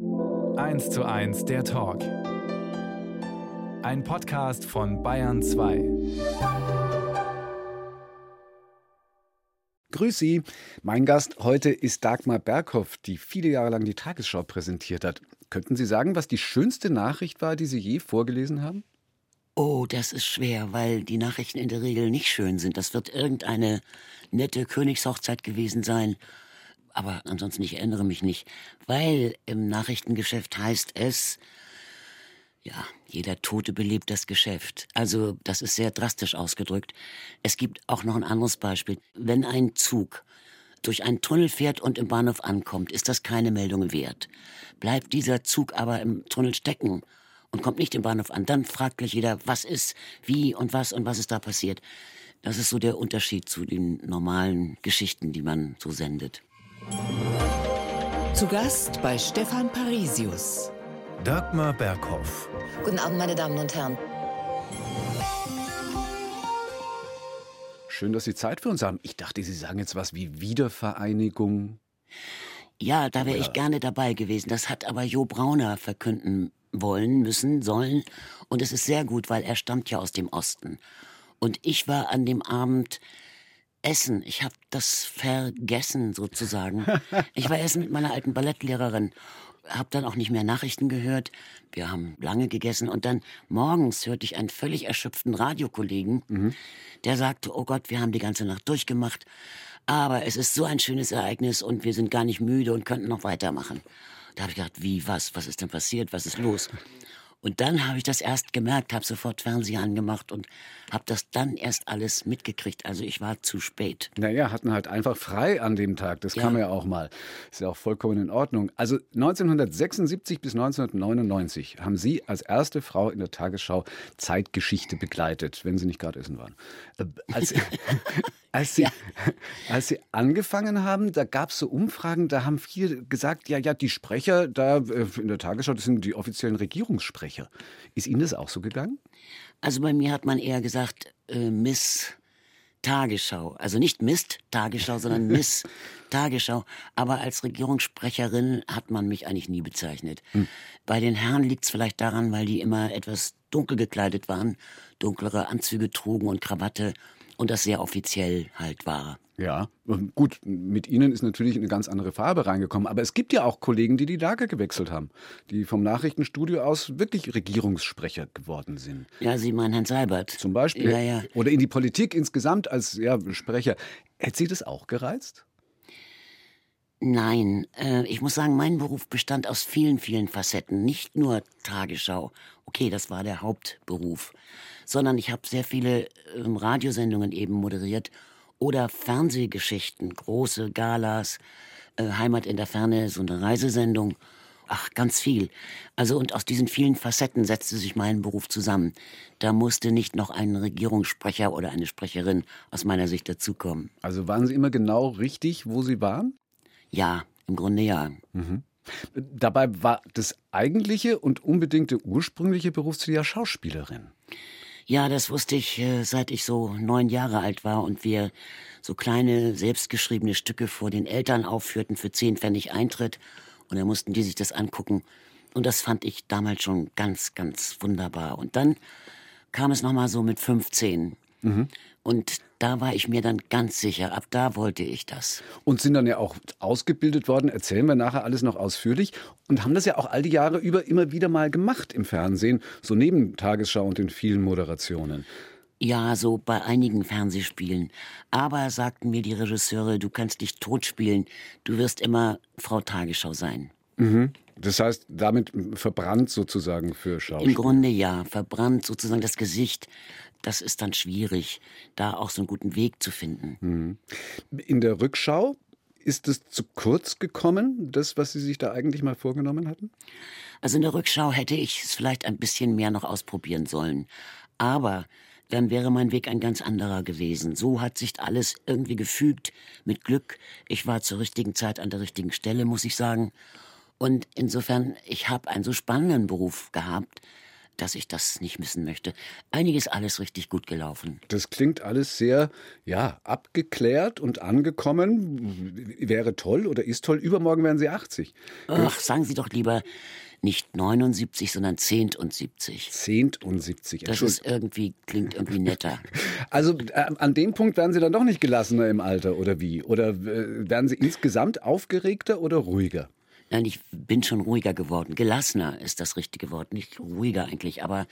1 zu 1 der Talk. Ein Podcast von Bayern 2. Grüß Sie. Mein Gast heute ist Dagmar Berghoff, die viele Jahre lang die Tagesschau präsentiert hat. Könnten Sie sagen, was die schönste Nachricht war, die Sie je vorgelesen haben? Oh, das ist schwer, weil die Nachrichten in der Regel nicht schön sind. Das wird irgendeine nette Königshochzeit gewesen sein. Aber ansonsten, ich erinnere mich nicht. Weil im Nachrichtengeschäft heißt es, ja, jeder Tote belebt das Geschäft. Also, das ist sehr drastisch ausgedrückt. Es gibt auch noch ein anderes Beispiel. Wenn ein Zug durch einen Tunnel fährt und im Bahnhof ankommt, ist das keine Meldung wert. Bleibt dieser Zug aber im Tunnel stecken und kommt nicht im Bahnhof an, dann fragt gleich jeder, was ist, wie und was und was ist da passiert. Das ist so der Unterschied zu den normalen Geschichten, die man so sendet. Zu Gast bei Stefan Parisius. Dagmar Berghoff. Guten Abend, meine Damen und Herren. Schön, dass Sie Zeit für uns haben. Ich dachte, Sie sagen jetzt was wie Wiedervereinigung. Ja, da wäre ich gerne dabei gewesen. Das hat aber Jo Brauner verkünden wollen, müssen, sollen. Und es ist sehr gut, weil er stammt ja aus dem Osten. Und ich war an dem Abend essen. Ich habe das vergessen sozusagen. Ich war essen mit meiner alten Ballettlehrerin habe dann auch nicht mehr Nachrichten gehört. Wir haben lange gegessen und dann morgens hörte ich einen völlig erschöpften Radiokollegen, mhm. der sagte, oh Gott, wir haben die ganze Nacht durchgemacht, aber es ist so ein schönes Ereignis und wir sind gar nicht müde und könnten noch weitermachen. Da habe ich gedacht, wie, was, was ist denn passiert, was ist los? Und dann habe ich das erst gemerkt, habe sofort Fernseher angemacht und habe das dann erst alles mitgekriegt. Also ich war zu spät. Naja, hatten halt einfach frei an dem Tag. Das ja. kam ja auch mal. Ist ja auch vollkommen in Ordnung. Also 1976 bis 1999 haben Sie als erste Frau in der Tagesschau Zeitgeschichte begleitet, wenn Sie nicht gerade essen waren. Äh, als, als, Sie, ja. als Sie angefangen haben, da gab es so Umfragen, da haben viele gesagt, ja, ja, die Sprecher da äh, in der Tagesschau, das sind die offiziellen Regierungssprecher. Sprecher. Ist Ihnen das auch so gegangen? Also bei mir hat man eher gesagt, äh, Miss Tagesschau. Also nicht Mist Tagesschau, sondern Miss Tagesschau. Aber als Regierungssprecherin hat man mich eigentlich nie bezeichnet. Hm. Bei den Herren liegt es vielleicht daran, weil die immer etwas dunkel gekleidet waren, dunklere Anzüge trugen und Krawatte und das sehr offiziell halt war. Ja, gut, mit Ihnen ist natürlich eine ganz andere Farbe reingekommen. Aber es gibt ja auch Kollegen, die die Lager gewechselt haben, die vom Nachrichtenstudio aus wirklich Regierungssprecher geworden sind. Ja, Sie meinen Herrn Seibert. Zum Beispiel. Ja, ja. Oder in die Politik insgesamt als ja, Sprecher. Hätte Sie das auch gereizt? Nein, äh, ich muss sagen, mein Beruf bestand aus vielen, vielen Facetten. Nicht nur Tagesschau. Okay, das war der Hauptberuf. Sondern ich habe sehr viele äh, Radiosendungen eben moderiert oder Fernsehgeschichten, große Galas, äh, Heimat in der Ferne, so eine Reisesendung. Ach, ganz viel. Also und aus diesen vielen Facetten setzte sich mein Beruf zusammen. Da musste nicht noch ein Regierungssprecher oder eine Sprecherin aus meiner Sicht dazukommen. Also waren Sie immer genau richtig, wo Sie waren? Ja, im Grunde ja. Mhm. Dabei war das eigentliche und unbedingte ursprüngliche Berufsziel ja Schauspielerin. Ja, das wusste ich, äh, seit ich so neun Jahre alt war und wir so kleine, selbstgeschriebene Stücke vor den Eltern aufführten für zehn Pfennig Eintritt. Und dann mussten die sich das angucken. Und das fand ich damals schon ganz, ganz wunderbar. Und dann kam es nochmal so mit 15. Mhm. Und da war ich mir dann ganz sicher, ab da wollte ich das. Und sind dann ja auch ausgebildet worden, erzählen wir nachher alles noch ausführlich. Und haben das ja auch all die Jahre über immer wieder mal gemacht im Fernsehen, so neben Tagesschau und den vielen Moderationen. Ja, so bei einigen Fernsehspielen. Aber sagten mir die Regisseure, du kannst dich totspielen, du wirst immer Frau Tagesschau sein. Mhm. Das heißt, damit verbrannt sozusagen für Schauspiel. Im Grunde ja, verbrannt sozusagen das Gesicht das ist dann schwierig, da auch so einen guten Weg zu finden. Mhm. In der Rückschau ist es zu kurz gekommen, das, was Sie sich da eigentlich mal vorgenommen hatten? Also in der Rückschau hätte ich es vielleicht ein bisschen mehr noch ausprobieren sollen. Aber dann wäre mein Weg ein ganz anderer gewesen. So hat sich alles irgendwie gefügt, mit Glück. Ich war zur richtigen Zeit an der richtigen Stelle, muss ich sagen. Und insofern, ich habe einen so spannenden Beruf gehabt, dass ich das nicht missen möchte. Einiges alles richtig gut gelaufen. Das klingt alles sehr, ja, abgeklärt und angekommen. Wäre toll oder ist toll. Übermorgen werden Sie 80. Ach, sagen Sie doch lieber nicht 79, sondern Zehnt und 70. Zehnt und 70. Das ist irgendwie, klingt irgendwie netter. Also äh, an dem Punkt werden Sie dann doch nicht gelassener im Alter, oder wie? Oder äh, werden Sie insgesamt aufgeregter oder ruhiger? Nein, ich bin schon ruhiger geworden. Gelassener ist das richtige Wort. Nicht ruhiger eigentlich, aber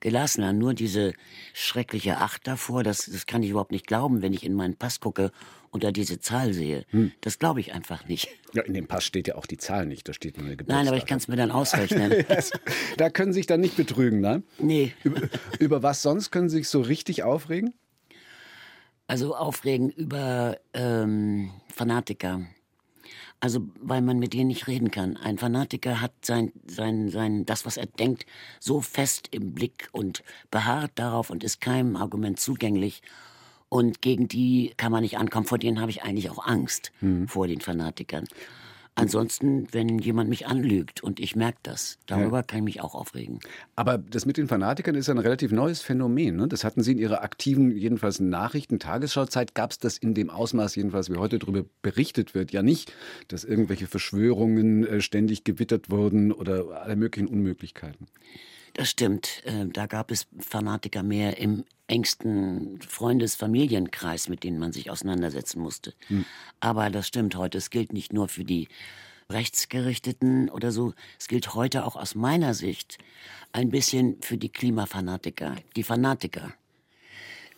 gelassener. Nur diese schreckliche Acht davor, das, das kann ich überhaupt nicht glauben, wenn ich in meinen Pass gucke und da diese Zahl sehe. Hm. Das glaube ich einfach nicht. Ja, in dem Pass steht ja auch die Zahl nicht. Da steht nur eine Geburtstag. Nein, aber ich kann es mir dann ausrechnen. da können Sie sich dann nicht betrügen, ne? Nee. Über, über was sonst können Sie sich so richtig aufregen? Also aufregen über ähm, Fanatiker. Also, weil man mit denen nicht reden kann. Ein Fanatiker hat sein, sein, sein, das, was er denkt, so fest im Blick und beharrt darauf und ist keinem Argument zugänglich. Und gegen die kann man nicht ankommen. Vor denen habe ich eigentlich auch Angst, mhm. vor den Fanatikern. Ansonsten, wenn jemand mich anlügt und ich merke das, darüber ja. kann ich mich auch aufregen. Aber das mit den Fanatikern ist ein relativ neues Phänomen. Ne? Das hatten Sie in Ihrer aktiven, jedenfalls Nachrichten, Tagesschauzeit, gab es das in dem Ausmaß, jedenfalls wie heute darüber berichtet wird, ja nicht, dass irgendwelche Verschwörungen äh, ständig gewittert wurden oder alle möglichen Unmöglichkeiten. Das stimmt. Äh, da gab es Fanatiker mehr im engsten Freundes-Familienkreis, mit denen man sich auseinandersetzen musste. Hm. Aber das stimmt heute. Es gilt nicht nur für die Rechtsgerichteten oder so. Es gilt heute auch aus meiner Sicht ein bisschen für die Klimafanatiker, die Fanatiker.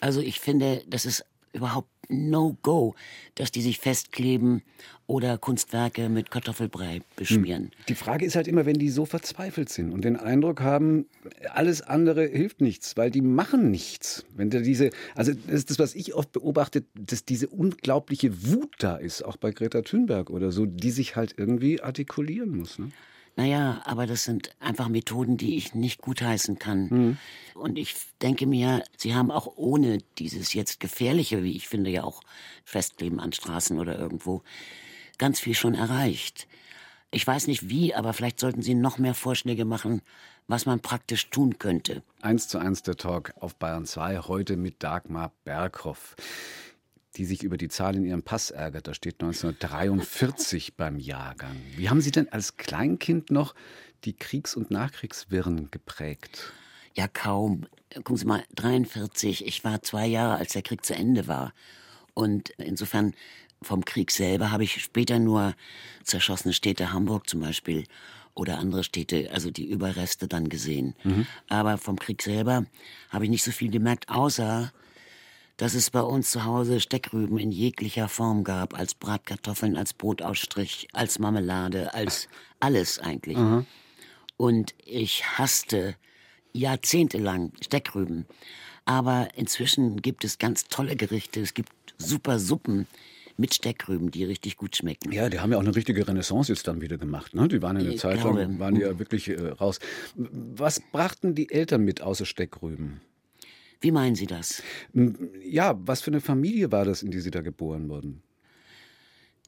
Also ich finde, das ist überhaupt No-Go, dass die sich festkleben oder Kunstwerke mit Kartoffelbrei beschmieren. Hm. Die Frage ist halt immer, wenn die so verzweifelt sind und den Eindruck haben, alles andere hilft nichts, weil die machen nichts. Wenn da diese, also das ist das, was ich oft beobachte, dass diese unglaubliche Wut da ist, auch bei Greta Thunberg oder so, die sich halt irgendwie artikulieren muss. Ne? Naja, aber das sind einfach Methoden, die ich nicht gutheißen kann. Mhm. Und ich denke mir, sie haben auch ohne dieses jetzt gefährliche, wie ich finde, ja auch Festkleben an Straßen oder irgendwo, ganz viel schon erreicht. Ich weiß nicht wie, aber vielleicht sollten Sie noch mehr Vorschläge machen, was man praktisch tun könnte. Eins zu eins der Talk auf Bayern 2, heute mit Dagmar Berghoff die sich über die Zahl in ihrem Pass ärgert. Da steht 1943 beim Jahrgang. Wie haben Sie denn als Kleinkind noch die Kriegs- und Nachkriegswirren geprägt? Ja, kaum. Gucken Sie mal, 43. Ich war zwei Jahre, als der Krieg zu Ende war. Und insofern vom Krieg selber habe ich später nur zerschossene Städte, Hamburg zum Beispiel, oder andere Städte, also die Überreste dann gesehen. Mhm. Aber vom Krieg selber habe ich nicht so viel gemerkt, außer dass es bei uns zu Hause Steckrüben in jeglicher Form gab, als Bratkartoffeln, als Brotausstrich, als Marmelade, als alles eigentlich. Mhm. Und ich hasste jahrzehntelang Steckrüben. Aber inzwischen gibt es ganz tolle Gerichte. Es gibt super Suppen mit Steckrüben, die richtig gut schmecken. Ja, die haben ja auch eine richtige Renaissance jetzt dann wieder gemacht. Ne? Die waren ja eine ich Zeit lang, waren die ja wirklich äh, raus. Was brachten die Eltern mit außer Steckrüben? Wie meinen Sie das? Ja, was für eine Familie war das, in die Sie da geboren wurden?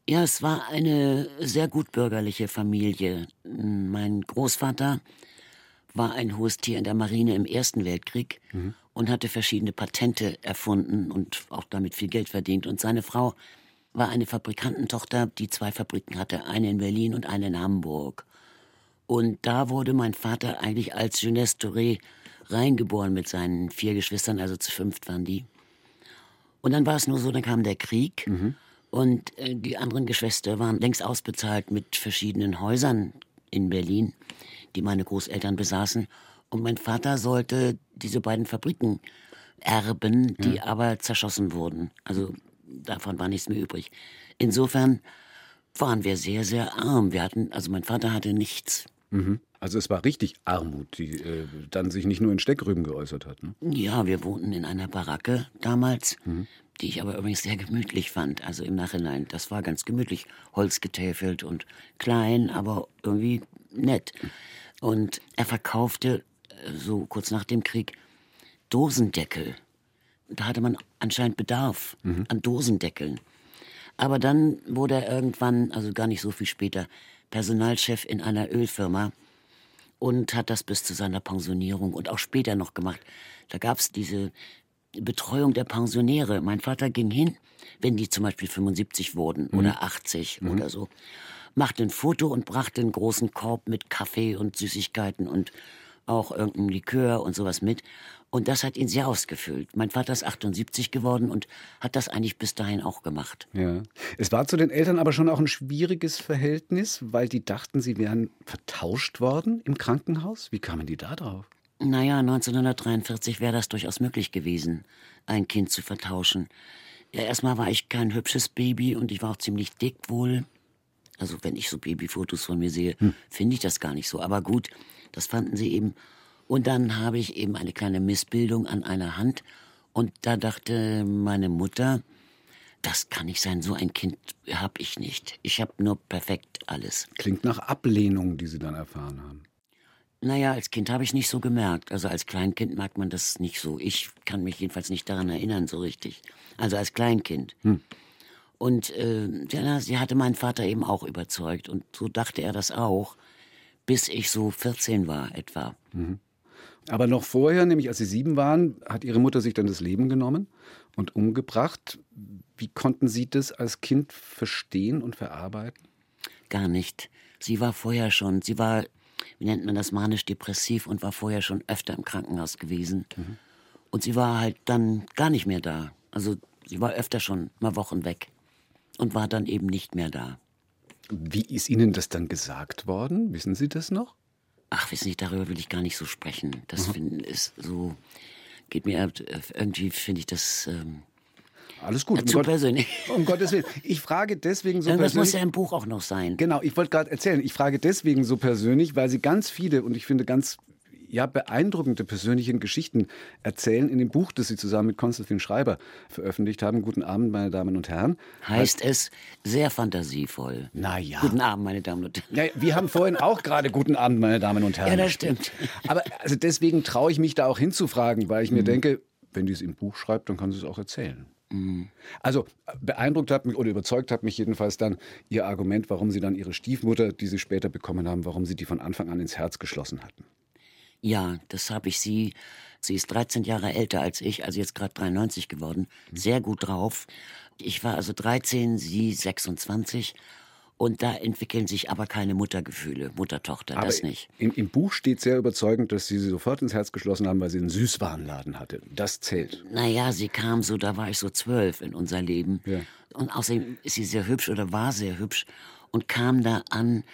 Ja, es war eine sehr gutbürgerliche Familie. Mein Großvater war ein hohes Tier in der Marine im Ersten Weltkrieg mhm. und hatte verschiedene Patente erfunden und auch damit viel Geld verdient. Und seine Frau war eine Fabrikantentochter, die zwei Fabriken hatte, eine in Berlin und eine in Hamburg. Und da wurde mein Vater eigentlich als Jeunesse Touré reingeboren mit seinen vier Geschwistern, also zu fünft waren die. Und dann war es nur so, dann kam der Krieg mhm. und äh, die anderen Geschwister waren längst ausbezahlt mit verschiedenen Häusern in Berlin, die meine Großeltern besaßen. Und mein Vater sollte diese beiden Fabriken erben, die ja. aber zerschossen wurden. Also davon war nichts mehr übrig. Insofern waren wir sehr, sehr arm. Wir hatten, also mein Vater hatte nichts. Mhm. Also es war richtig Armut, die äh, dann sich nicht nur in Steckrüben geäußert hat. Ne? Ja, wir wohnten in einer Baracke damals, mhm. die ich aber übrigens sehr gemütlich fand. Also im Nachhinein, das war ganz gemütlich, holzgetäfelt und klein, aber irgendwie nett. Und er verkaufte äh, so kurz nach dem Krieg Dosendeckel. Da hatte man anscheinend Bedarf mhm. an Dosendeckeln. Aber dann wurde er irgendwann, also gar nicht so viel später, Personalchef in einer Ölfirma und hat das bis zu seiner Pensionierung und auch später noch gemacht. Da gab es diese Betreuung der Pensionäre. Mein Vater ging hin, wenn die zum Beispiel 75 wurden mhm. oder 80 mhm. oder so, machte ein Foto und brachte einen großen Korb mit Kaffee und Süßigkeiten und auch irgendein Likör und sowas mit. Und das hat ihn sehr ausgefüllt. Mein Vater ist 78 geworden und hat das eigentlich bis dahin auch gemacht. Ja. Es war zu den Eltern aber schon auch ein schwieriges Verhältnis, weil die dachten, sie wären vertauscht worden im Krankenhaus. Wie kamen die da drauf? Naja, 1943 wäre das durchaus möglich gewesen, ein Kind zu vertauschen. Ja, erstmal war ich kein hübsches Baby und ich war auch ziemlich dick wohl. Also wenn ich so Babyfotos von mir sehe, hm. finde ich das gar nicht so. Aber gut, das fanden sie eben. Und dann habe ich eben eine kleine Missbildung an einer Hand. Und da dachte meine Mutter, das kann nicht sein, so ein Kind habe ich nicht. Ich habe nur perfekt alles. Klingt nach Ablehnung, die Sie dann erfahren haben. Naja, als Kind habe ich nicht so gemerkt. Also als Kleinkind merkt man das nicht so. Ich kann mich jedenfalls nicht daran erinnern, so richtig. Also als Kleinkind. Hm. Und äh, ja, sie hatte meinen Vater eben auch überzeugt. Und so dachte er das auch, bis ich so 14 war etwa. Mhm. Aber noch vorher, nämlich als Sie sieben waren, hat Ihre Mutter sich dann das Leben genommen und umgebracht. Wie konnten Sie das als Kind verstehen und verarbeiten? Gar nicht. Sie war vorher schon, sie war wie nennt man das, manisch-depressiv und war vorher schon öfter im Krankenhaus gewesen. Mhm. Und sie war halt dann gar nicht mehr da. Also sie war öfter schon mal Wochen weg und war dann eben nicht mehr da. Wie ist Ihnen das dann gesagt worden? Wissen Sie das noch? Ach, wissen Sie, darüber will ich gar nicht so sprechen. Das mhm. find, ist so, geht mir irgendwie, finde ich das. Ähm, alles gut. Ja, zu um persönlich. um Gottes Willen. Ich frage deswegen so Irgendwas persönlich. muss ja im Buch auch noch sein. Genau, ich wollte gerade erzählen. Ich frage deswegen so persönlich, weil Sie ganz viele und ich finde ganz ja, beeindruckende persönliche Geschichten erzählen in dem Buch, das Sie zusammen mit Konstantin Schreiber veröffentlicht haben. Guten Abend, meine Damen und Herren. Heißt es sehr fantasievoll. Naja. Guten Abend, meine Damen und Herren. Ja, wir haben vorhin auch gerade Guten Abend, meine Damen und Herren. Ja, das stimmt. Aber also deswegen traue ich mich da auch hinzufragen, weil ich mir mhm. denke, wenn die es im Buch schreibt, dann kann sie es auch erzählen. Mhm. Also beeindruckt hat mich oder überzeugt hat mich jedenfalls dann Ihr Argument, warum Sie dann Ihre Stiefmutter, die Sie später bekommen haben, warum Sie die von Anfang an ins Herz geschlossen hatten. Ja, das habe ich sie. Sie ist 13 Jahre älter als ich, also jetzt gerade 93 geworden. Mhm. Sehr gut drauf. Ich war also 13, sie 26 und da entwickeln sich aber keine Muttergefühle, Mutter-Tochter, das nicht. Im, Im, Buch steht sehr überzeugend, dass Sie sie sofort ins Herz geschlossen haben, weil sie einen Süßwarenladen hatte. Das zählt. Naja, sie kam so, da war ich so zwölf in unser Leben. Ja. Und außerdem ist sie sehr hübsch oder war sehr hübsch und kam da an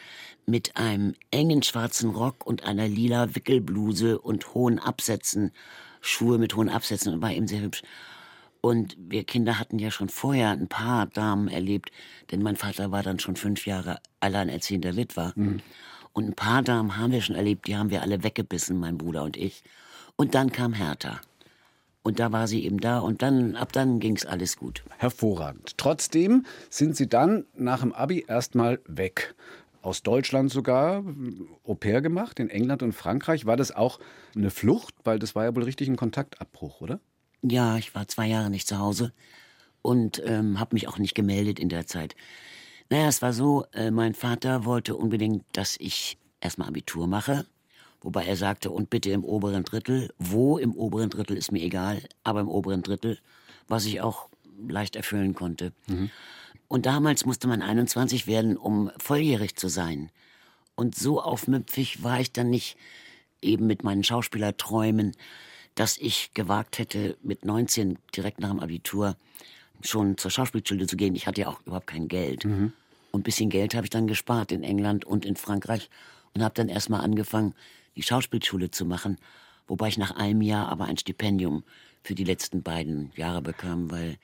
mit einem engen schwarzen Rock und einer lila Wickelbluse und hohen Absätzen, Schuhe mit hohen Absätzen und war eben sehr hübsch. Und wir Kinder hatten ja schon vorher ein paar Damen erlebt, denn mein Vater war dann schon fünf Jahre alleinerziehender Witwer. Mhm. Und ein paar Damen haben wir schon erlebt, die haben wir alle weggebissen, mein Bruder und ich. Und dann kam Hertha. Und da war sie eben da und dann, ab dann ging es alles gut. Hervorragend. Trotzdem sind Sie dann nach dem Abi erstmal weg. Aus Deutschland sogar, Au pair gemacht, in England und Frankreich. War das auch eine Flucht? Weil das war ja wohl richtig ein Kontaktabbruch, oder? Ja, ich war zwei Jahre nicht zu Hause und ähm, habe mich auch nicht gemeldet in der Zeit. Naja, es war so, äh, mein Vater wollte unbedingt, dass ich erstmal Abitur mache, wobei er sagte, und bitte im oberen Drittel. Wo im oberen Drittel ist mir egal, aber im oberen Drittel, was ich auch leicht erfüllen konnte. Mhm. Und damals musste man 21 werden, um volljährig zu sein. Und so aufmüpfig war ich dann nicht eben mit meinen Schauspielerträumen dass ich gewagt hätte, mit 19 direkt nach dem Abitur schon zur Schauspielschule zu gehen. Ich hatte ja auch überhaupt kein Geld. Mhm. Und ein bisschen Geld habe ich dann gespart in England und in Frankreich und habe dann erstmal angefangen, die Schauspielschule zu machen, wobei ich nach einem Jahr aber ein Stipendium für die letzten beiden Jahre bekam, weil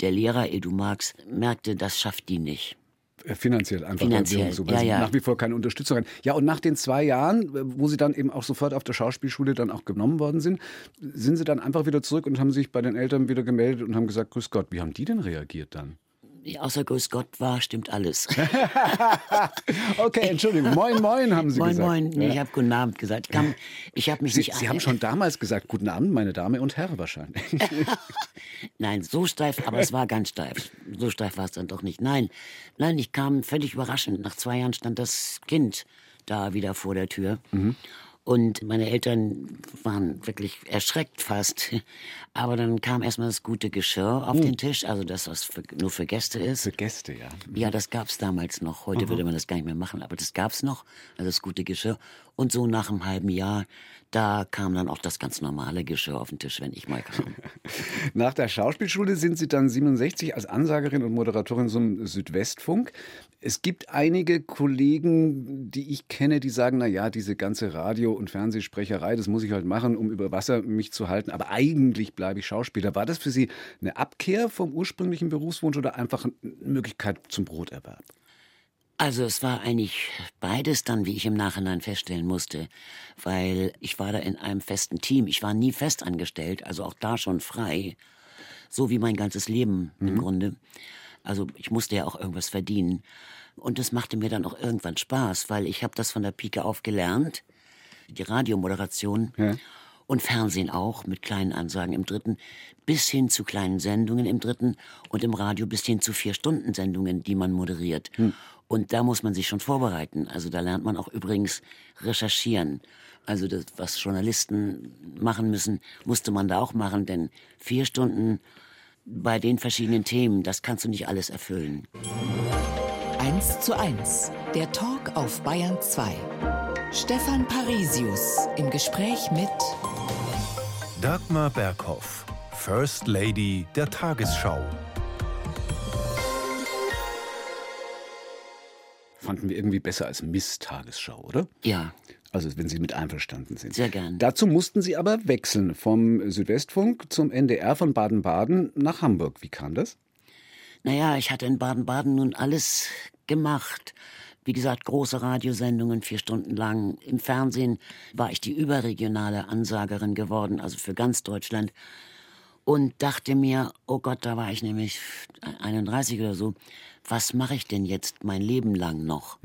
der Lehrer Edu Marx merkte, das schafft die nicht. Äh, finanziell einfach. Finanziell, so, ja, ja. nach wie vor keine Unterstützung haben. Ja, und nach den zwei Jahren, äh, wo Sie dann eben auch sofort auf der Schauspielschule dann auch genommen worden sind, sind Sie dann einfach wieder zurück und haben sich bei den Eltern wieder gemeldet und haben gesagt, grüß Gott, wie haben die denn reagiert dann? Außer Grüß Gott war, stimmt alles. okay, Entschuldigung. Moin, moin, haben Sie moin, gesagt. Moin, moin. Nee, ich habe Guten Abend gesagt. Ich, habe mich Sie, nicht. Sie haben schon damals gesagt, Guten Abend, meine Dame und Herr wahrscheinlich. Nein, so steif, aber es war ganz steif. So steif war es dann doch nicht. Nein, nein, ich kam völlig überraschend. Nach zwei Jahren stand das Kind da wieder vor der Tür. Und meine Eltern waren wirklich erschreckt fast. Aber dann kam erstmal das gute Geschirr auf den Tisch, also das, was für, nur für Gäste ist. Für Gäste, ja. Ja, das gab's damals noch. Heute würde man das gar nicht mehr machen, aber das gab's noch, also das gute Geschirr. Und so nach einem halben Jahr, da kam dann auch das ganz normale Geschirr auf den Tisch, wenn ich mal kam. Nach der Schauspielschule sind Sie dann 67 als Ansagerin und Moderatorin zum Südwestfunk. Es gibt einige Kollegen, die ich kenne, die sagen, na ja, diese ganze Radio- und Fernsehsprecherei, das muss ich halt machen, um über Wasser mich zu halten, aber eigentlich bleibe ich Schauspieler. War das für Sie eine Abkehr vom ursprünglichen Berufswunsch oder einfach eine Möglichkeit zum Broterwerb? Also es war eigentlich beides dann, wie ich im Nachhinein feststellen musste, weil ich war da in einem festen Team. Ich war nie festangestellt, also auch da schon frei, so wie mein ganzes Leben im Grunde. Also ich musste ja auch irgendwas verdienen. Und das machte mir dann auch irgendwann Spaß, weil ich habe das von der Pike auf gelernt, die Radiomoderation Ja. und Fernsehen auch mit kleinen Ansagen im dritten, bis hin zu kleinen Sendungen im dritten und im Radio bis hin zu vier Stunden Sendungen, die man moderiert. Und da muss man sich schon vorbereiten. Also da lernt man auch übrigens recherchieren. Also das, was Journalisten machen müssen, musste man da auch machen, denn vier Stunden bei den verschiedenen Themen, das kannst du nicht alles erfüllen. 1 zu 1. Der Talk auf Bayern 2. Stefan Parisius im Gespräch mit Dagmar Berghoff, First Lady der Tagesschau. Fanden wir irgendwie besser als Miss Tagesschau, oder? Ja, Also wenn Sie mit einverstanden sind. Sehr gern. Dazu mussten Sie aber wechseln vom Südwestfunk zum NDR von Baden-Baden nach Hamburg. Wie kam das? Naja, ich hatte in Baden-Baden nun alles gemacht. Wie gesagt, große Radiosendungen, vier Stunden lang. Im Fernsehen war ich die überregionale Ansagerin geworden, also für ganz Deutschland. Und dachte mir, oh Gott, da war ich nämlich 31 oder so, was mache ich denn jetzt mein Leben lang noch?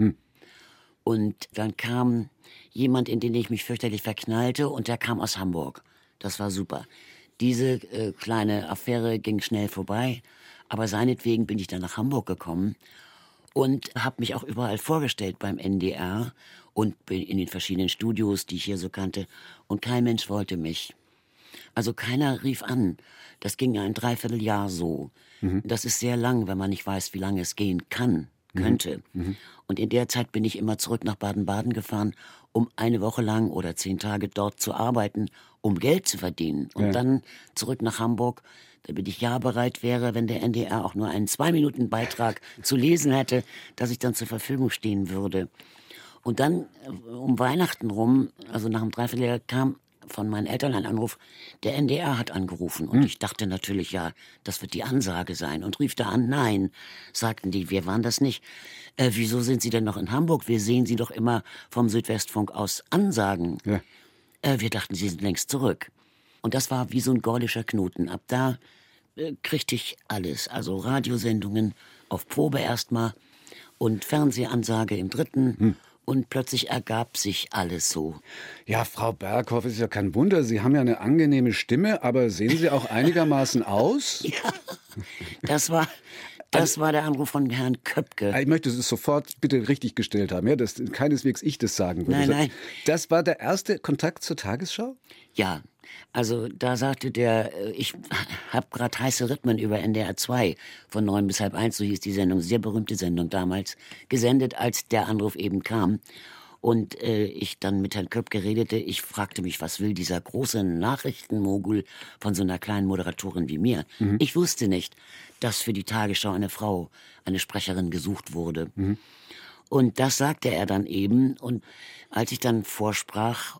Und dann kam jemand, in den ich mich fürchterlich verknallte, und der kam aus Hamburg. Das war super. Diese äh, kleine Affäre ging schnell vorbei, aber seinetwegen bin ich dann nach Hamburg gekommen und habe mich auch überall vorgestellt beim NDR und bin in den verschiedenen Studios, die ich hier so kannte, und kein Mensch wollte mich. Also keiner rief an. Das ging ein Dreivierteljahr so. Das ist sehr lang, wenn man nicht weiß, wie lange es gehen kann, könnte. Und in der Zeit bin ich immer zurück nach Baden-Baden gefahren, um eine Woche lang oder zehn Tage dort zu arbeiten, um Geld zu verdienen. Und Ja. dann zurück nach Hamburg, damit ich ja bereit wäre, wenn der NDR auch nur einen Zwei-Minuten-Beitrag zu lesen hätte, dass ich dann zur Verfügung stehen würde. Und dann äh, um Weihnachten rum, also nach einem Dreivierteljahr, kam von meinen Eltern ein Anruf, der NDR hat angerufen. Und ich dachte natürlich, ja, das wird die Ansage sein. Und rief da an, nein, sagten die, wir waren das nicht. Äh, wieso sind Sie denn noch in Hamburg? Wir sehen Sie doch immer vom Südwestfunk aus Ansagen. Ja. Äh, wir dachten, Sie sind längst zurück. Und das war wie so ein gordischer Knoten. Ab da äh, kriegte ich alles. Also Radiosendungen auf Probe erstmal und Fernsehansage im dritten. Und plötzlich ergab sich alles so. Ja, Frau Berghoff, ist ja kein Wunder. Sie haben ja eine angenehme Stimme, aber sehen Sie auch einigermaßen aus? Das war, das war der Anruf von Herrn Köpke. Ich möchte es sofort bitte richtig gestellt haben, ja, dass keineswegs ich das sagen würde. Nein, nein. Das war der erste Kontakt zur Tagesschau? Ja, also da sagte der, äh, ich hab grad heiße Rhythmen über NDR 2 von neun bis halb eins, so hieß die Sendung, sehr berühmte Sendung damals, gesendet, als der Anruf eben kam. Und äh, ich dann mit Herrn Köpke redete, ich fragte mich, was will dieser große Nachrichtenmogul von so einer kleinen Moderatorin wie mir? Ich wusste nicht, dass für die Tagesschau eine Frau, eine Sprecherin gesucht wurde. Und das sagte er dann eben. Und als ich dann vorsprach,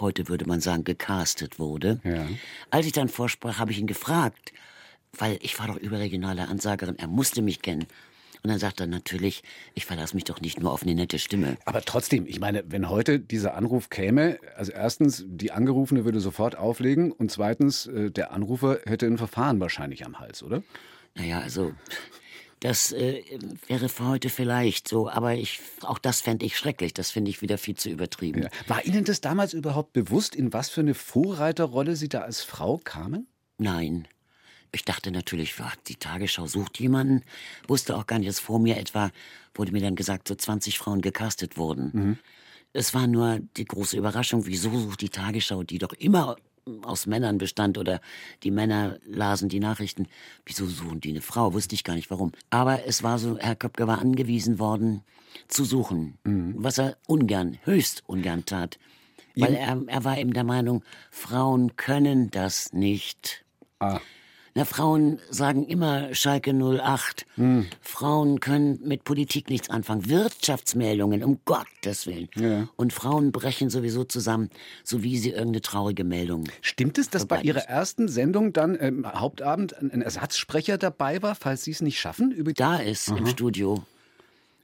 heute würde man sagen, gecastet wurde, Ja. als ich dann vorsprach, habe ich ihn gefragt, weil ich war doch überregionale Ansagerin, er musste mich kennen. Und dann sagt er natürlich, ich verlasse mich doch nicht nur auf eine nette Stimme. Aber trotzdem, ich meine, wenn heute dieser Anruf käme, also erstens, die Angerufene würde sofort auflegen und zweitens, äh, der Anrufer hätte ein Verfahren wahrscheinlich am Hals, oder? Naja, also das äh, wäre für heute vielleicht so, aber ich, auch das fände ich schrecklich. Das finde ich wieder viel zu übertrieben. Ja. War Ihnen das damals überhaupt bewusst, in was für eine Vorreiterrolle Sie da als Frau kamen? Nein. Ich dachte natürlich, die Tagesschau sucht jemanden. Wusste auch gar nicht, dass vor mir etwa, wurde mir dann gesagt, so 20 Frauen gecastet wurden. Es war nur die große Überraschung, wieso sucht die Tagesschau, die doch immer aus Männern bestand oder die Männer lasen die Nachrichten. Wieso suchen die eine Frau? Wusste ich gar nicht warum. Aber es war so, Herr Köpke war angewiesen worden zu suchen, mhm. was er ungern, höchst ungern tat. Weil er, er war eben der Meinung, Frauen können das nicht. Ah. Na, Frauen sagen immer Schalke 08. Hm. Frauen können mit Politik nichts anfangen. Wirtschaftsmeldungen, um Gottes Willen. Ja. Und Frauen brechen sowieso zusammen, so wie sie irgendeine traurige Meldung. Stimmt es, dass bei Ihrer ersten Sendung dann im ähm, Hauptabend ein Ersatzsprecher dabei war, falls Sie es nicht schaffen? da ist Aha. im Studio.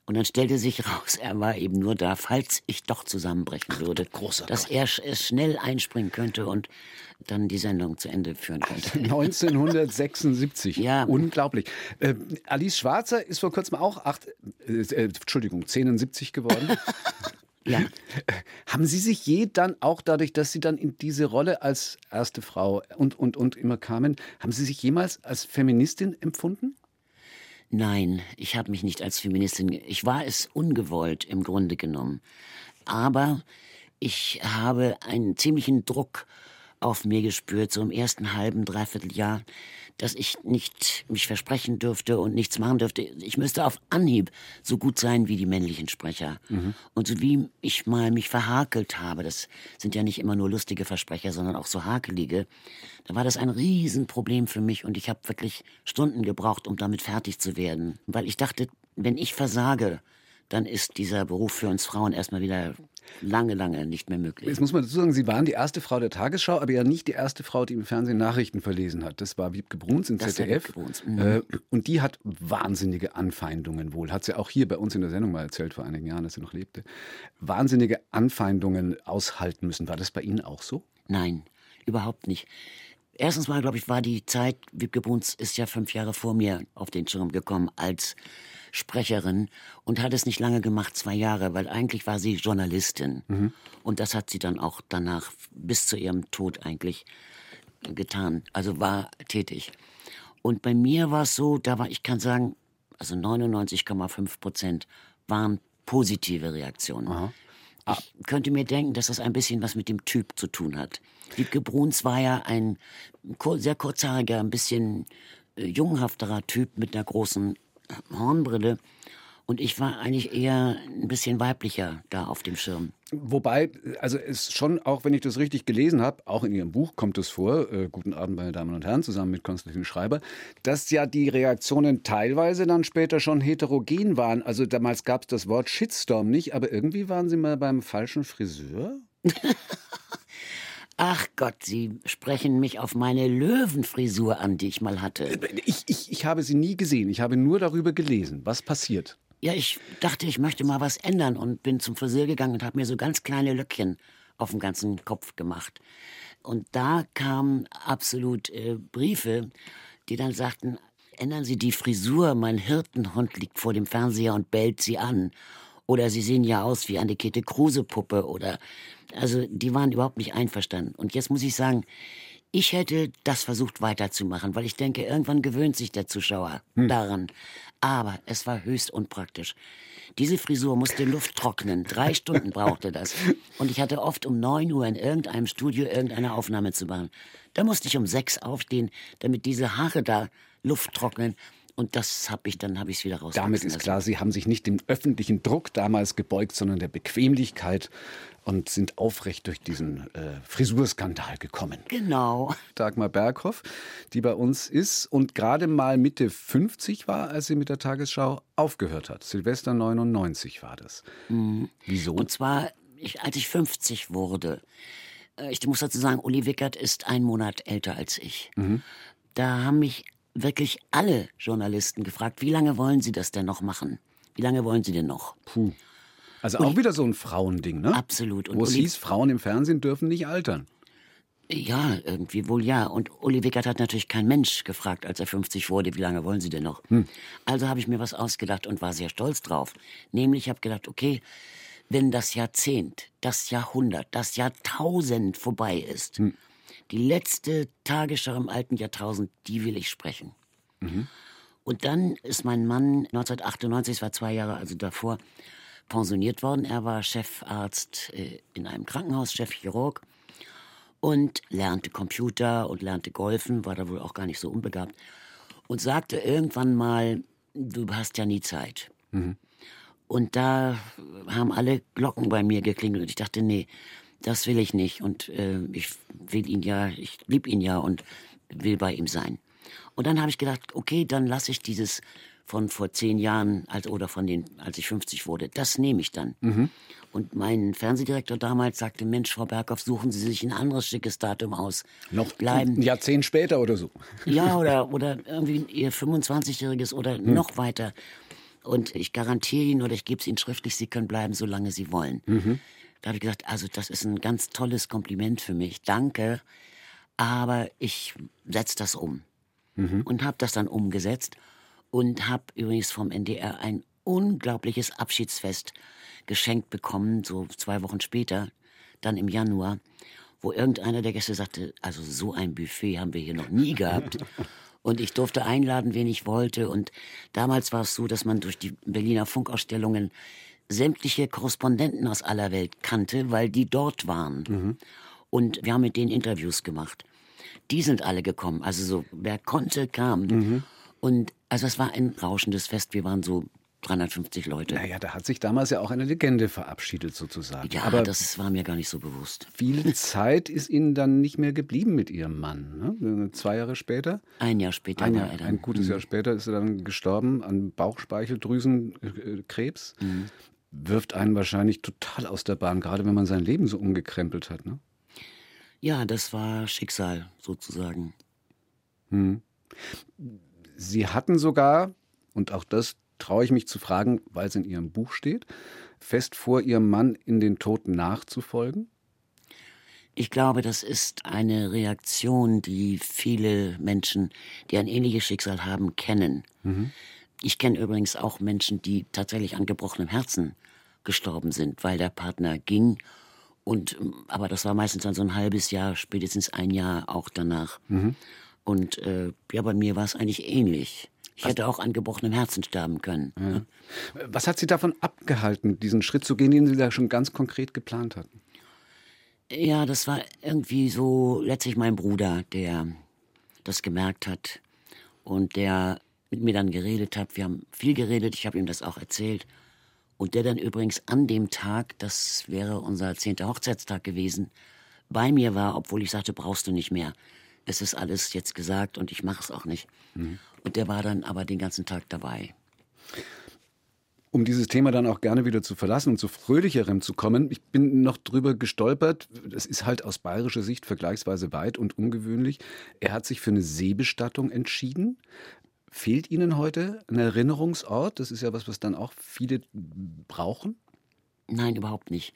Und dann stellte sich raus, er war eben nur da, falls ich doch zusammenbrechen würde. Großer dass er es schnell einspringen könnte und dann die Sendung zu Ende führen könnte. 1976. ja. Unglaublich. Äh, Alice Schwarzer ist vor kurzem auch acht, äh, äh Entschuldigung, 71 geworden. Ja. Haben Sie sich je dann auch dadurch, dass Sie dann in diese Rolle als erste Frau und, und, und immer kamen, haben Sie sich jemals als Feministin empfunden? Nein, ich habe mich nicht als Feministin. Ich war es ungewollt im Grunde genommen. Aber ich habe einen ziemlichen Druck auf mir gespürt, so im ersten halben, dreiviertel Jahr, dass ich nicht mich versprechen dürfte und nichts machen dürfte. Ich müsste auf Anhieb so gut sein wie die männlichen Sprecher. Mhm. Und so wie ich mal mich verhakelt habe, das sind ja nicht immer nur lustige Versprecher, sondern auch so hakelige, da war das ein Riesenproblem für mich und ich habe wirklich Stunden gebraucht, um damit fertig zu werden. Weil ich dachte, wenn ich versage, dann ist dieser Beruf für uns Frauen erstmal wieder lange, lange nicht mehr möglich. Jetzt muss man dazu sagen, Sie waren die erste Frau der Tagesschau, aber ja nicht die erste Frau, die im Fernsehen Nachrichten verlesen hat. Das war Wiebke Bruns in ZDF. Bruns. Mhm. Äh, und die hat wahnsinnige Anfeindungen wohl. Hat sie auch hier bei uns in der Sendung mal erzählt, vor einigen Jahren, als sie noch lebte. Wahnsinnige Anfeindungen aushalten müssen. War das bei Ihnen auch so? Nein, überhaupt nicht. Erstens mal, glaube ich, war die Zeit, Wiebke Bruns ist ja fünf Jahre vor mir auf den Schirm gekommen als Sprecherin und hat es nicht lange gemacht, zwei Jahre, weil eigentlich war sie Journalistin. Mhm. Und das hat sie dann auch danach bis zu ihrem Tod eigentlich getan. Also war tätig. Und bei mir war es so, da war, ich kann sagen, also 99,5 Prozent waren positive Reaktionen. Aha. Ich könnte mir denken, dass das ein bisschen was mit dem Typ zu tun hat. Wiebke Bruns war ja ein sehr kurzhaariger, ein bisschen äh, junghafterer Typ mit einer großen Hornbrille. Und ich war eigentlich eher ein bisschen weiblicher da auf dem Schirm. Wobei, also es schon, auch wenn ich das richtig gelesen habe, auch in Ihrem Buch kommt es vor, äh, Guten Abend, meine Damen und Herren, zusammen mit Konstantin Schreiber, dass ja die Reaktionen teilweise dann später schon heterogen waren. Also damals gab es das Wort Shitstorm nicht, aber irgendwie waren Sie mal beim falschen Friseur? Ach Gott, Sie sprechen mich auf meine Löwenfrisur an, die ich mal hatte. Ich, ich, ich habe sie nie gesehen. Ich habe nur darüber gelesen. Was passiert? Ja, ich dachte, ich möchte mal was ändern und bin zum Friseur gegangen und habe mir so ganz kleine Löckchen auf dem ganzen Kopf gemacht. Und da kamen absolut äh, Briefe, die dann sagten, ändern Sie die Frisur, mein Hirtenhund liegt vor dem Fernseher und bellt Sie an. Oder Sie sehen ja aus wie eine Kette Kruse Puppe oder also die waren überhaupt nicht einverstanden. Und jetzt muss ich sagen, ich hätte das versucht weiterzumachen, weil ich denke, irgendwann gewöhnt sich der Zuschauer hm. daran. Aber es war höchst unpraktisch. Diese Frisur musste Luft trocknen. Drei Stunden brauchte das. Und ich hatte oft um neun Uhr in irgendeinem Studio irgendeine Aufnahme zu machen. Da musste ich um sechs aufstehen, damit diese Haare da Luft trocknen. Und das habe ich dann habe ich es wieder raus. Damit ist klar, Sie haben sich nicht dem öffentlichen Druck damals gebeugt, sondern der Bequemlichkeit und sind aufrecht durch diesen äh, Frisurskandal gekommen. Genau. Dagmar Berghoff, die bei uns ist und gerade mal Mitte 50 war, als sie mit der Tagesschau aufgehört hat. Silvester 99 war das. Mhm. Wieso? Und zwar, ich, als ich 50 wurde. Äh, ich muss dazu sagen, Uli Wickert ist ein Monat älter als ich. Mhm. Da haben mich wirklich alle Journalisten gefragt, wie lange wollen Sie das denn noch machen? Wie lange wollen Sie denn noch? Puh. Also auch wieder so ein Frauending, ne? Absolut. Und Wo es hieß, Frauen im Fernsehen dürfen nicht altern. Ja, irgendwie wohl ja. Und Uli Wickert hat natürlich kein Mensch gefragt, als er 50 wurde, wie lange wollen Sie denn noch? Hm. Also habe ich mir was ausgedacht und war sehr stolz drauf. Nämlich habe gedacht, okay, wenn das Jahrzehnt, das Jahrhundert, das Jahrtausend vorbei ist, hm. Die letzte Tagesschau im alten Jahrtausend, die will ich sprechen. Mhm. Und dann ist mein Mann 1998, es war zwei Jahre also davor, pensioniert worden. Er war Chefarzt äh, in einem Krankenhaus, Chefchirurg und lernte Computer und lernte Golfen, war da wohl auch gar nicht so unbegabt und sagte irgendwann mal, du hast ja nie Zeit. Mhm. Und da haben alle Glocken bei mir geklingelt und ich dachte, nee, das will ich nicht und äh, ich will ihn ja, ich lieb ihn ja und will bei ihm sein. Und dann habe ich gedacht, okay, dann lasse ich dieses von vor zehn Jahren als, oder von den, als ich 50 wurde, das nehme ich dann. Mhm. Und mein Fernsehdirektor damals sagte, Mensch, Frau Berghoff, suchen Sie sich ein anderes schickes Datum aus. Noch bleiben. ein Jahrzehnt später oder so. Ja, oder, oder irgendwie Ihr 25-jähriges oder mhm. noch weiter. Und ich garantiere Ihnen oder ich gebe es Ihnen schriftlich, Sie können bleiben, solange Sie wollen. Mhm. Da habe ich gesagt, also das ist ein ganz tolles Kompliment für mich. Danke. Aber ich setze das um. Mhm. Und habe das dann umgesetzt und habe übrigens vom NDR ein unglaubliches Abschiedsfest geschenkt bekommen, so zwei Wochen später, dann im Januar, wo irgendeiner der Gäste sagte, also so ein Buffet haben wir hier noch nie gehabt. Und ich durfte einladen, wen ich wollte. Und damals war es so, dass man durch die Berliner Funkausstellungen sämtliche Korrespondenten aus aller Welt kannte, weil die dort waren. Mhm. Und wir haben mit denen Interviews gemacht. Die sind alle gekommen. Also so, wer konnte, kam. Mhm. Und also es war ein rauschendes Fest. Wir waren so 350 Leute. Naja, da hat sich damals ja auch eine Legende verabschiedet sozusagen. Ja, aber das war mir gar nicht so bewusst. Viel Zeit ist Ihnen dann nicht mehr geblieben mit Ihrem Mann. Ne? Zwei Jahre später? Ein Jahr später ein, Jahr, war er dann. Ein gutes mhm. Jahr später ist er dann gestorben an Bauchspeicheldrüsenkrebs. Mhm. Wirft einen wahrscheinlich total aus der Bahn, gerade wenn man sein Leben so umgekrempelt hat. Ne? Ja, das war Schicksal sozusagen. Mhm. Sie hatten sogar, und auch das traue ich mich zu fragen, weil es in Ihrem Buch steht, fest vor, Ihrem Mann in den Tod nachzufolgen? Ich glaube, das ist eine Reaktion, die viele Menschen, die ein ähnliches Schicksal haben, kennen. Mhm. Ich kenne übrigens auch Menschen, die tatsächlich an gebrochenem Herzen gestorben sind, weil der Partner ging. Und, aber das war meistens dann so ein halbes Jahr, spätestens ein Jahr auch danach. Mhm. Und äh, ja, bei mir war es eigentlich ähnlich. Ich hätte auch an gebrochenem Herzen sterben können. Ja. Was hat Sie davon abgehalten, diesen Schritt zu gehen, den Sie da schon ganz konkret geplant hatten? Ja, das war irgendwie so letztlich mein Bruder, der das gemerkt hat und der mit mir dann geredet hat. Wir haben viel geredet, ich habe ihm das auch erzählt. Und der dann übrigens an dem Tag, das wäre unser zehnter Hochzeitstag gewesen, bei mir war, obwohl ich sagte, brauchst du nicht mehr. Es ist alles jetzt gesagt und ich mache es auch nicht. Mhm. Und der war dann aber den ganzen Tag dabei. Um dieses Thema dann auch gerne wieder zu verlassen und zu fröhlicherem zu kommen, ich bin noch drüber gestolpert. Das ist halt aus bayerischer Sicht vergleichsweise weit und ungewöhnlich. Er hat sich für eine Seebestattung entschieden. Fehlt Ihnen heute ein Erinnerungsort? Das ist ja was, was dann auch viele brauchen. Nein, überhaupt nicht.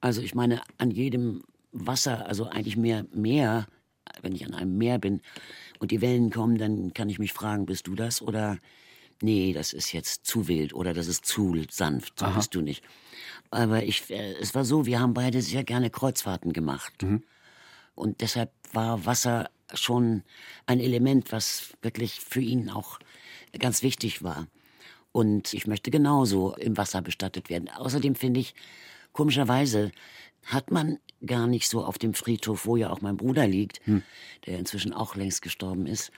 Also ich meine, an jedem Wasser, also eigentlich mehr Meer, wenn ich an einem Meer bin und die Wellen kommen, dann kann ich mich fragen, bist du das oder nee, das ist jetzt zu wild oder das ist zu sanft, so Aha. bist du nicht. Aber ich, äh, es war so, wir haben beide sehr gerne Kreuzfahrten gemacht. Mhm. Und deshalb war Wasser schon ein Element, was wirklich für ihn auch ganz wichtig war. Und ich möchte genauso im Wasser bestattet werden. Außerdem finde ich, komischerweise, hat man gar nicht so auf dem Friedhof, wo ja auch mein Bruder liegt, hm. der inzwischen auch längst gestorben ist.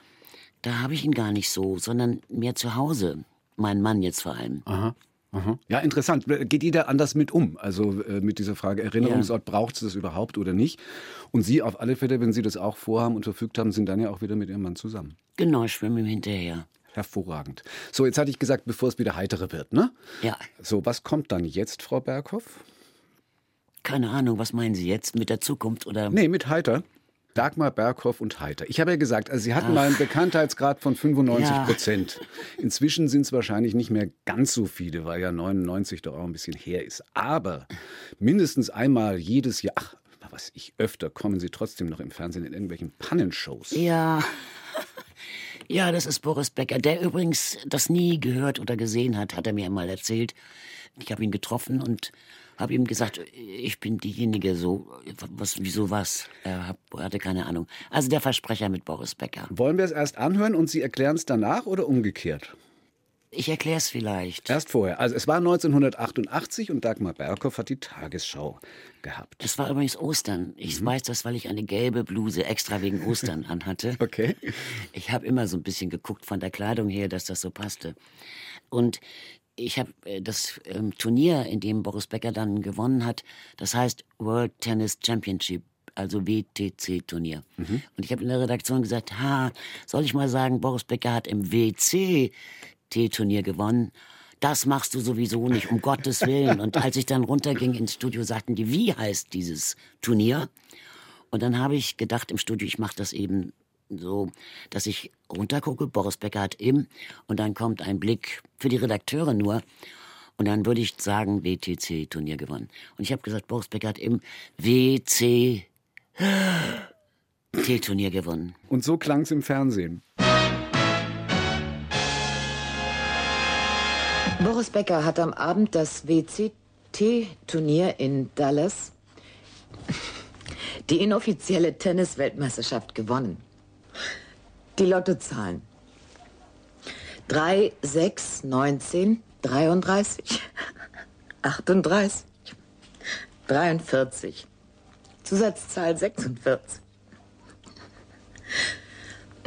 Da habe ich ihn gar nicht so, sondern mehr zu Hause. Mein Mann jetzt vor allem. Aha. Aha. Ja, interessant. Geht jeder anders mit um? Also äh, mit dieser Frage Erinnerungsort, ja. braucht es das überhaupt oder nicht? Und Sie auf alle Fälle, wenn Sie das auch vorhaben und verfügt haben, sind dann ja auch wieder mit Ihrem Mann zusammen. Genau, ich schwimme ihm hinterher. Hervorragend. So, jetzt hatte ich gesagt, bevor es wieder heitere wird, ne? Ja. So, was kommt dann jetzt, Frau Berghoff? Keine Ahnung, was meinen Sie jetzt mit der Zukunft oder? Nee, mit Heiter. Dagmar Berghoff und Heiter. Ich habe ja gesagt, also Sie hatten Ach. mal einen Bekanntheitsgrad von 95 Prozent. Ja. Inzwischen sind es wahrscheinlich nicht mehr ganz so viele, weil ja 99 doch auch ein bisschen her ist. Aber mindestens einmal jedes Jahr, ach, was ich öfter, kommen Sie trotzdem noch im Fernsehen in irgendwelchen Pannenshows. Ja. Ja, das ist Boris Becker, der übrigens das nie gehört oder gesehen hat, hat er mir einmal erzählt. Ich habe ihn getroffen und habe ihm gesagt, ich bin diejenige, so, was, wieso was? Er hatte keine Ahnung. Also der Versprecher mit Boris Becker. Wollen wir es erst anhören und Sie erklären es danach oder umgekehrt? Ich erkläre es vielleicht. Erst vorher. Also es war 1988 und Dagmar Berghoff hat die Tagesschau gehabt. Es war übrigens Ostern. Ich mhm. weiß das, weil ich eine gelbe Bluse extra wegen Ostern anhatte. Okay. Ich habe immer so ein bisschen geguckt von der Kleidung her, dass das so passte. Und ich habe äh, das ähm, Turnier, in dem Boris Becker dann gewonnen hat, das heißt World Tennis Championship also WTC-Turnier. Mhm. Und ich habe in der Redaktion gesagt, ha, soll ich mal sagen, Boris Becker hat im WC-Turnier gewonnen. Das machst du sowieso nicht, um Gottes Willen. Und als ich dann runterging ins Studio, sagten die, wie heißt dieses Turnier? Und dann habe ich gedacht im Studio, ich mache das eben so, dass ich runtergucke, Boris Becker hat im, und dann kommt ein Blick für die Redakteure nur. Und dann würde ich sagen, WTC-Turnier gewonnen. Und ich habe gesagt, Boris Becker hat im WC T-Turnier gewonnen. Und so klang es im Fernsehen. Boris Becker hat am Abend das WCT-Turnier in Dallas, die inoffizielle Tennis-Weltmeisterschaft, gewonnen. Die Lottozahlen. 3, 6, 19, 33, 38, 43. Zusatzzahl 46.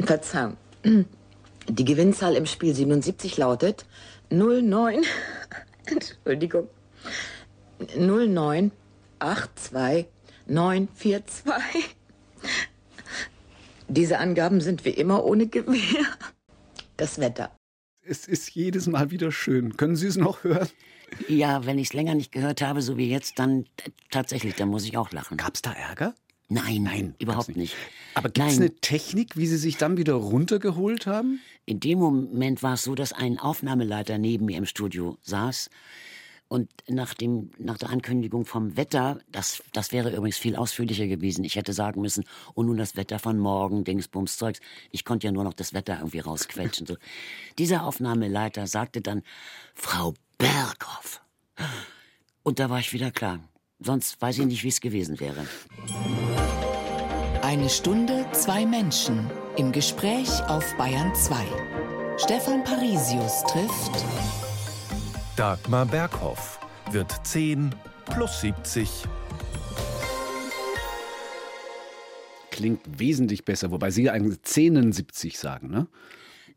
Verzeihung. Die Gewinnzahl im Spiel 77 lautet 09, Entschuldigung, 0982942. Diese Angaben sind wie immer ohne Gewähr. Das Wetter. Es ist jedes Mal wieder schön. Können Sie es noch hören? Ja, wenn ich es länger nicht gehört habe, so wie jetzt, dann tatsächlich, dann muss ich auch lachen. Gab es da Ärger? Nein, nein, überhaupt nicht. nicht. Aber gibt es eine Technik, wie Sie sich dann wieder runtergeholt haben? In dem Moment war es so, dass ein Aufnahmeleiter neben mir im Studio saß. Und nach, dem, nach der Ankündigung vom Wetter, das, das wäre übrigens viel ausführlicher gewesen. Ich hätte sagen müssen, und nun das Wetter von morgen, Dingsbums Zeugs. Ich konnte ja nur noch das Wetter irgendwie rausquetschen. So. Dieser Aufnahmeleiter sagte dann, Frau Berghoff. Und da war ich wieder klar. Sonst weiß ich nicht, wie es gewesen wäre. Eine Stunde, zwei Menschen im Gespräch auf Bayern 2. Stefan Parisius trifft Dagmar Berghoff, wird 10 plus 70. Klingt wesentlich besser, wobei Sie eigentlich 71 sagen, ne?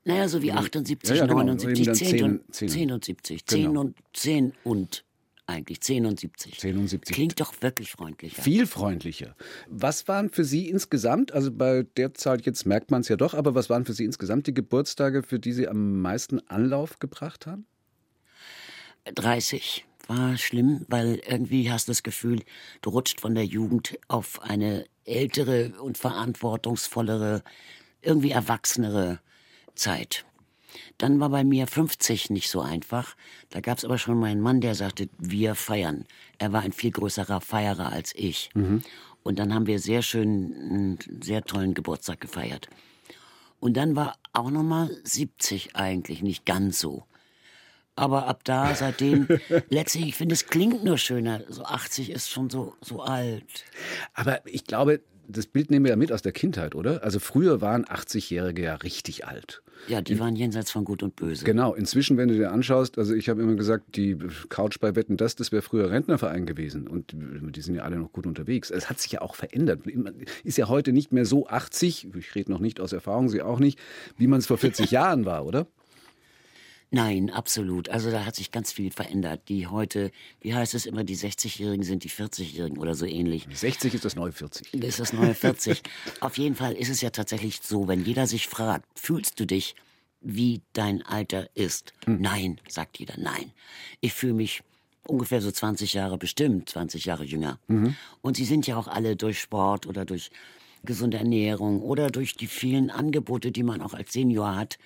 Naja, so wie 78, ja, ja, genau. 79, 10, 10, und, 10. 10 und 70. 10 genau. und 10 und eigentlich 10 und 70. 10 und 70. Klingt doch wirklich freundlicher. Viel freundlicher. Was waren für Sie insgesamt, also bei der Zahl jetzt merkt man es ja doch, aber was waren für Sie insgesamt die Geburtstage, für die Sie am meisten Anlauf gebracht haben? 30 war schlimm, weil irgendwie hast du das Gefühl, du rutscht von der Jugend auf eine ältere und verantwortungsvollere, irgendwie erwachsenere Zeit. Dann war bei mir 50 nicht so einfach. Da gab es aber schon meinen Mann, der sagte, wir feiern. Er war ein viel größerer Feierer als ich. Mhm. Und dann haben wir sehr schön, einen sehr tollen Geburtstag gefeiert. Und dann war auch noch mal 70 eigentlich, nicht ganz so. Aber ab da, seitdem, letztlich, ich finde, es klingt nur schöner. So 80 ist schon so, so alt. Aber ich glaube, das Bild nehmen wir ja mit aus der Kindheit, oder? Also früher waren 80-Jährige ja richtig alt. Ja, die waren jenseits von Gut und Böse. Genau. Inzwischen, wenn du dir anschaust, also ich habe immer gesagt, die Couch bei Wetten, das, das wäre früher Rentnerverein gewesen. Und die sind ja alle noch gut unterwegs. Es hat sich ja auch verändert. Ist ja heute nicht mehr so 80, ich rede noch nicht aus Erfahrung, Sie auch nicht, wie man es vor 40 Jahren war, oder? Nein, absolut. Also da hat sich ganz viel verändert. Die heute, wie heißt es immer, die 60-Jährigen sind die 40-Jährigen oder so ähnlich. 60 ist das neue 40. Ist das neue 40. Auf jeden Fall ist es ja tatsächlich so, wenn jeder sich fragt, fühlst du dich, wie dein Alter ist? Hm. Nein, sagt jeder, nein. Ich fühle mich ungefähr so 20 Jahre, bestimmt 20 Jahre jünger. Mhm. Und sie sind ja auch alle durch Sport oder durch gesunde Ernährung oder durch die vielen Angebote, die man auch als Senior hat,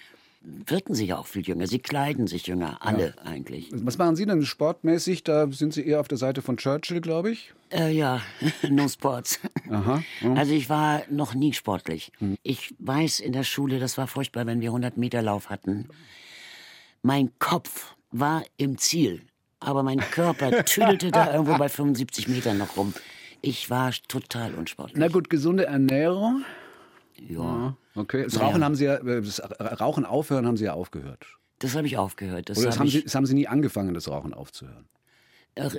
wirken sich auch viel jünger. Sie kleiden sich jünger, alle ja. eigentlich. Was machen Sie denn sportmäßig? Da sind Sie eher auf der Seite von Churchill, glaube ich. Äh, ja, no sports. Aha. Ja. Also ich war noch nie sportlich. Hm. Ich weiß in der Schule, das war furchtbar, wenn wir 100 Meter Lauf hatten. Mein Kopf war im Ziel, aber mein Körper tüdelte da irgendwo bei 75 Metern noch rum. Ich war total unsportlich. Na gut, gesunde Ernährung. Ja. Okay. Das Rauchen naja. haben Sie ja, das Rauchen aufhören haben Sie ja aufgehört. Das habe ich aufgehört. Das, Oder das, hab haben Sie, das haben Sie nie angefangen, das Rauchen aufzuhören?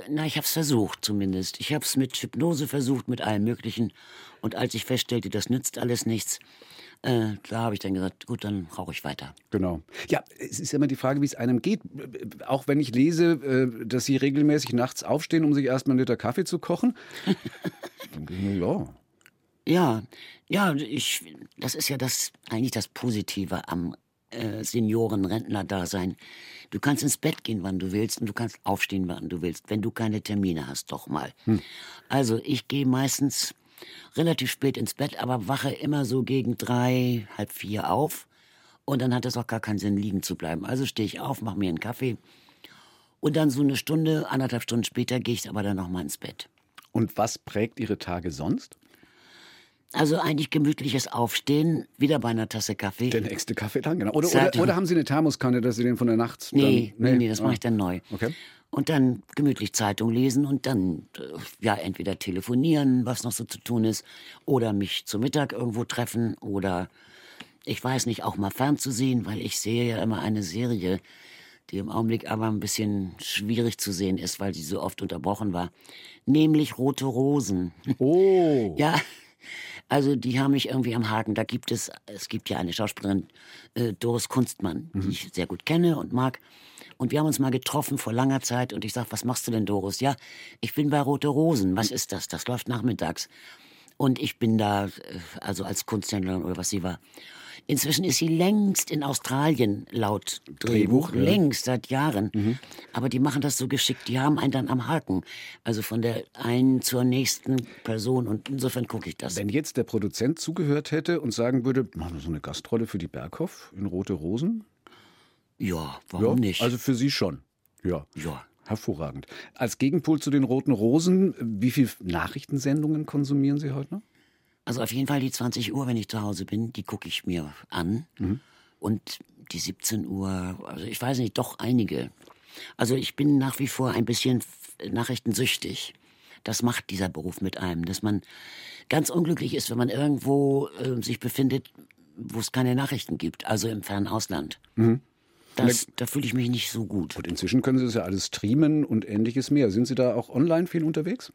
Na, ich habe es versucht zumindest. Ich habe es mit Hypnose versucht, mit allem Möglichen. Und als ich feststellte, das nützt alles nichts, äh, da habe ich dann gesagt, gut, dann rauche ich weiter. Genau. Ja, es ist immer die Frage, wie es einem geht. Auch wenn ich lese, äh, dass Sie regelmäßig nachts aufstehen, um sich erstmal einen Liter Kaffee zu kochen. ja. Ja, ja, ich, das ist ja das eigentlich das Positive am äh, Senioren-Rentner-Dasein. Du kannst ins Bett gehen, wann du willst, und du kannst aufstehen, wann du willst, wenn du keine Termine hast, doch mal. Hm. Also ich gehe meistens relativ spät ins Bett, aber wache immer so gegen drei, halb vier auf. Und dann hat es auch gar keinen Sinn, liegen zu bleiben. Also stehe ich auf, mache mir einen Kaffee. Und dann so eine Stunde, anderthalb Stunden später gehe ich aber dann nochmal ins Bett. Und was prägt Ihre Tage sonst? Also eigentlich gemütliches Aufstehen, wieder bei einer Tasse Kaffee. Der nächste Kaffee dann, genau. Oder, oder, oder, haben Sie eine Thermoskanne, dass Sie den von der Nacht... Nee, dann, nee, nee, das ah. mache ich dann neu. Okay. Und dann gemütlich Zeitung lesen und dann, äh, ja, entweder telefonieren, was noch so zu tun ist, oder mich zu Mittag irgendwo treffen oder, ich weiß nicht, auch mal fernzusehen, weil ich sehe ja immer eine Serie, die im Augenblick aber ein bisschen schwierig zu sehen ist, weil sie so oft unterbrochen war, nämlich Rote Rosen. Oh. ja, also die haben mich irgendwie am Haken. Da gibt es, es gibt ja eine Schauspielerin, äh, Doris Kunstmann, mhm. die ich sehr gut kenne und mag. Und wir haben uns mal getroffen vor langer Zeit und ich sag, was machst du denn, Doris? Ja, ich bin bei Rote Rosen. Was ist das? Das läuft nachmittags. Und ich bin da, äh, also als Kunsthändlerin oder was sie war. Inzwischen ist sie längst in Australien laut Drehbuch, Drehbuch ja. längst seit Jahren. Mhm. Aber die machen das so geschickt, die haben einen dann am Haken. Also von der einen zur nächsten Person und insofern gucke ich das. Wenn jetzt der Produzent zugehört hätte und sagen würde, machen wir so eine Gastrolle für die Berghoff in Rote Rosen? Ja, warum ja, nicht? Also für Sie schon. Ja. Ja. Hervorragend. Als Gegenpol zu den Roten Rosen, wie viele Nachrichtensendungen konsumieren Sie heute noch? Also auf jeden Fall die 20 Uhr, wenn ich zu Hause bin, die gucke ich mir an. Mhm. Und die 17 Uhr, also ich weiß nicht, doch einige. Also ich bin nach wie vor ein bisschen nachrichtensüchtig. Das macht dieser Beruf mit einem, dass man ganz unglücklich ist, wenn man irgendwo äh, sich befindet, wo es keine Nachrichten gibt, also im fernen Ausland. Mhm. Das, da fühle ich mich nicht so gut. Und inzwischen können Sie das ja alles streamen und ähnliches mehr. Sind Sie da auch online viel unterwegs?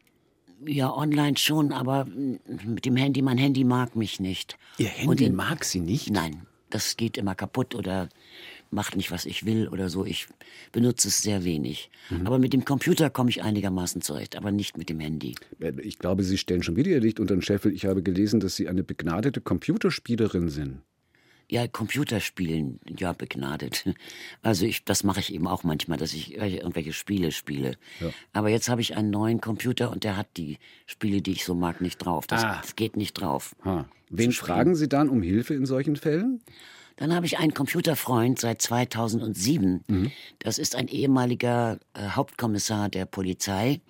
Ja, online schon, aber mit dem Handy, mein Handy mag mich nicht. Ihr Handy in, mag Sie nicht? Nein, das geht immer kaputt oder macht nicht, was ich will oder so. Ich benutze es sehr wenig. Mhm. Aber mit dem Computer komme ich einigermaßen zurecht, aber nicht mit dem Handy. Ich glaube, Sie stellen schon wieder Ihr Licht unter den Scheffel. Ich habe gelesen, dass Sie eine begnadete Computerspielerin sind. Ja, Computerspielen, ja, begnadet. Also ich, das mache ich eben auch manchmal, dass ich irgendwelche Spiele spiele. Ja. Aber jetzt habe ich einen neuen Computer und der hat die Spiele, die ich so mag, nicht drauf. Das, ah. das geht nicht drauf. Ha. Wen fragen Sie dann um Hilfe in solchen Fällen? Dann habe ich einen Computerfreund seit 2007. Mhm. Das ist ein ehemaliger äh, Hauptkommissar der Polizei,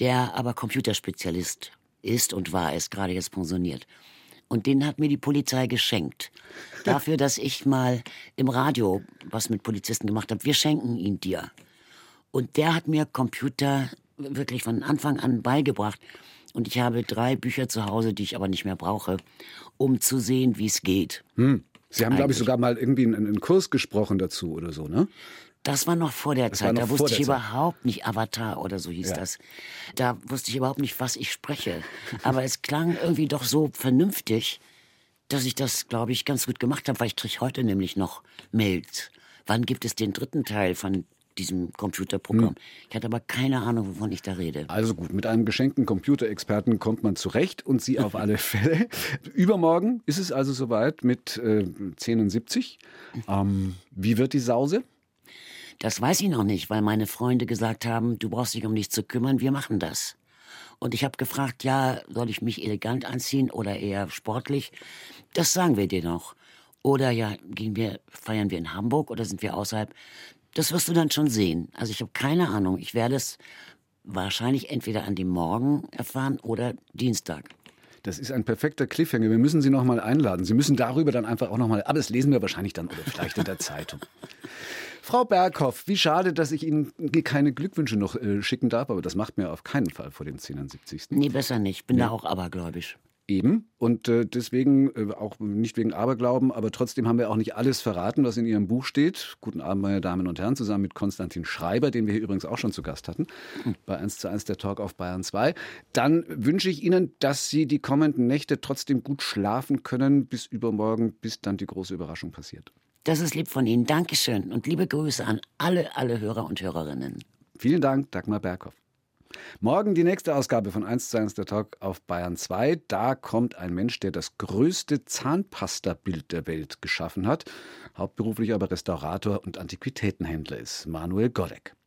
der aber Computerspezialist ist und war, ist gerade jetzt pensioniert. Und den hat mir die Polizei geschenkt. Dafür, dass ich mal im Radio was mit Polizisten gemacht habe. Wir schenken ihn dir. Und der hat mir Computer wirklich von Anfang an beigebracht. Und ich habe drei Bücher zu Hause, die ich aber nicht mehr brauche, um zu sehen, wie es geht. Hm. Sie haben, glaube ich, sogar mal irgendwie einen, einen, Kurs gesprochen dazu oder so, ne? Das war noch vor der das Zeit. Da wusste ich überhaupt nicht, Avatar oder so hieß ja. das. Da wusste ich überhaupt nicht, was ich spreche. Aber es klang irgendwie doch so vernünftig, dass ich das, glaube ich, ganz gut gemacht habe, weil ich kriege heute nämlich noch Mails. Wann gibt es den dritten Teil von diesem Computerprogramm. Hm. Ich hatte aber keine Ahnung, wovon ich da rede. Also gut, mit einem geschenkten Computerexperten kommt man zurecht und Sie auf alle Fälle. Übermorgen ist es also soweit mit äh, 10 Ähm, wie wird die Sause? Das weiß ich noch nicht, weil meine Freunde gesagt haben, du brauchst dich um nichts zu kümmern, wir machen das. Und ich habe gefragt, ja, soll ich mich elegant anziehen oder eher sportlich? Das sagen wir dir noch. Oder ja, gehen wir, feiern wir in Hamburg oder sind wir außerhalb? Das wirst du dann schon sehen. Also ich habe keine Ahnung. Ich werde es wahrscheinlich entweder an dem Morgen erfahren oder Dienstag. Das ist ein perfekter Cliffhanger. Wir müssen Sie noch mal einladen. Sie müssen darüber dann einfach auch noch mal. Aber das lesen wir wahrscheinlich dann oder vielleicht in der Zeitung. Frau Berghoff, wie schade, dass ich Ihnen keine Glückwünsche noch äh, schicken darf, aber das macht mir auf keinen Fall vor dem 77. Nee, besser nicht. Bin nee. da auch abergläubisch. Eben. Und äh, deswegen, äh, auch nicht wegen Aberglauben, aber trotzdem haben wir auch nicht alles verraten, was in Ihrem Buch steht. Guten Abend, meine Damen und Herren, zusammen mit Konstantin Schreiber, den wir hier übrigens auch schon zu Gast hatten, bei 1 zu 1 der Talk auf Bayern 2. Dann wünsche ich Ihnen, dass Sie die kommenden Nächte trotzdem gut schlafen können, bis übermorgen, bis dann die große Überraschung passiert. Das ist lieb von Ihnen. Dankeschön. Und liebe Grüße an alle, alle Hörer und Hörerinnen. Vielen Dank, Dagmar Berghoff. Morgen die nächste Ausgabe von 1 zu 1 der Talk auf Bayern 2. Da kommt ein Mensch, der das größte Zahnpasta-Bild der Welt geschaffen hat, hauptberuflich aber Restaurator und Antiquitätenhändler ist, Manuel Golek.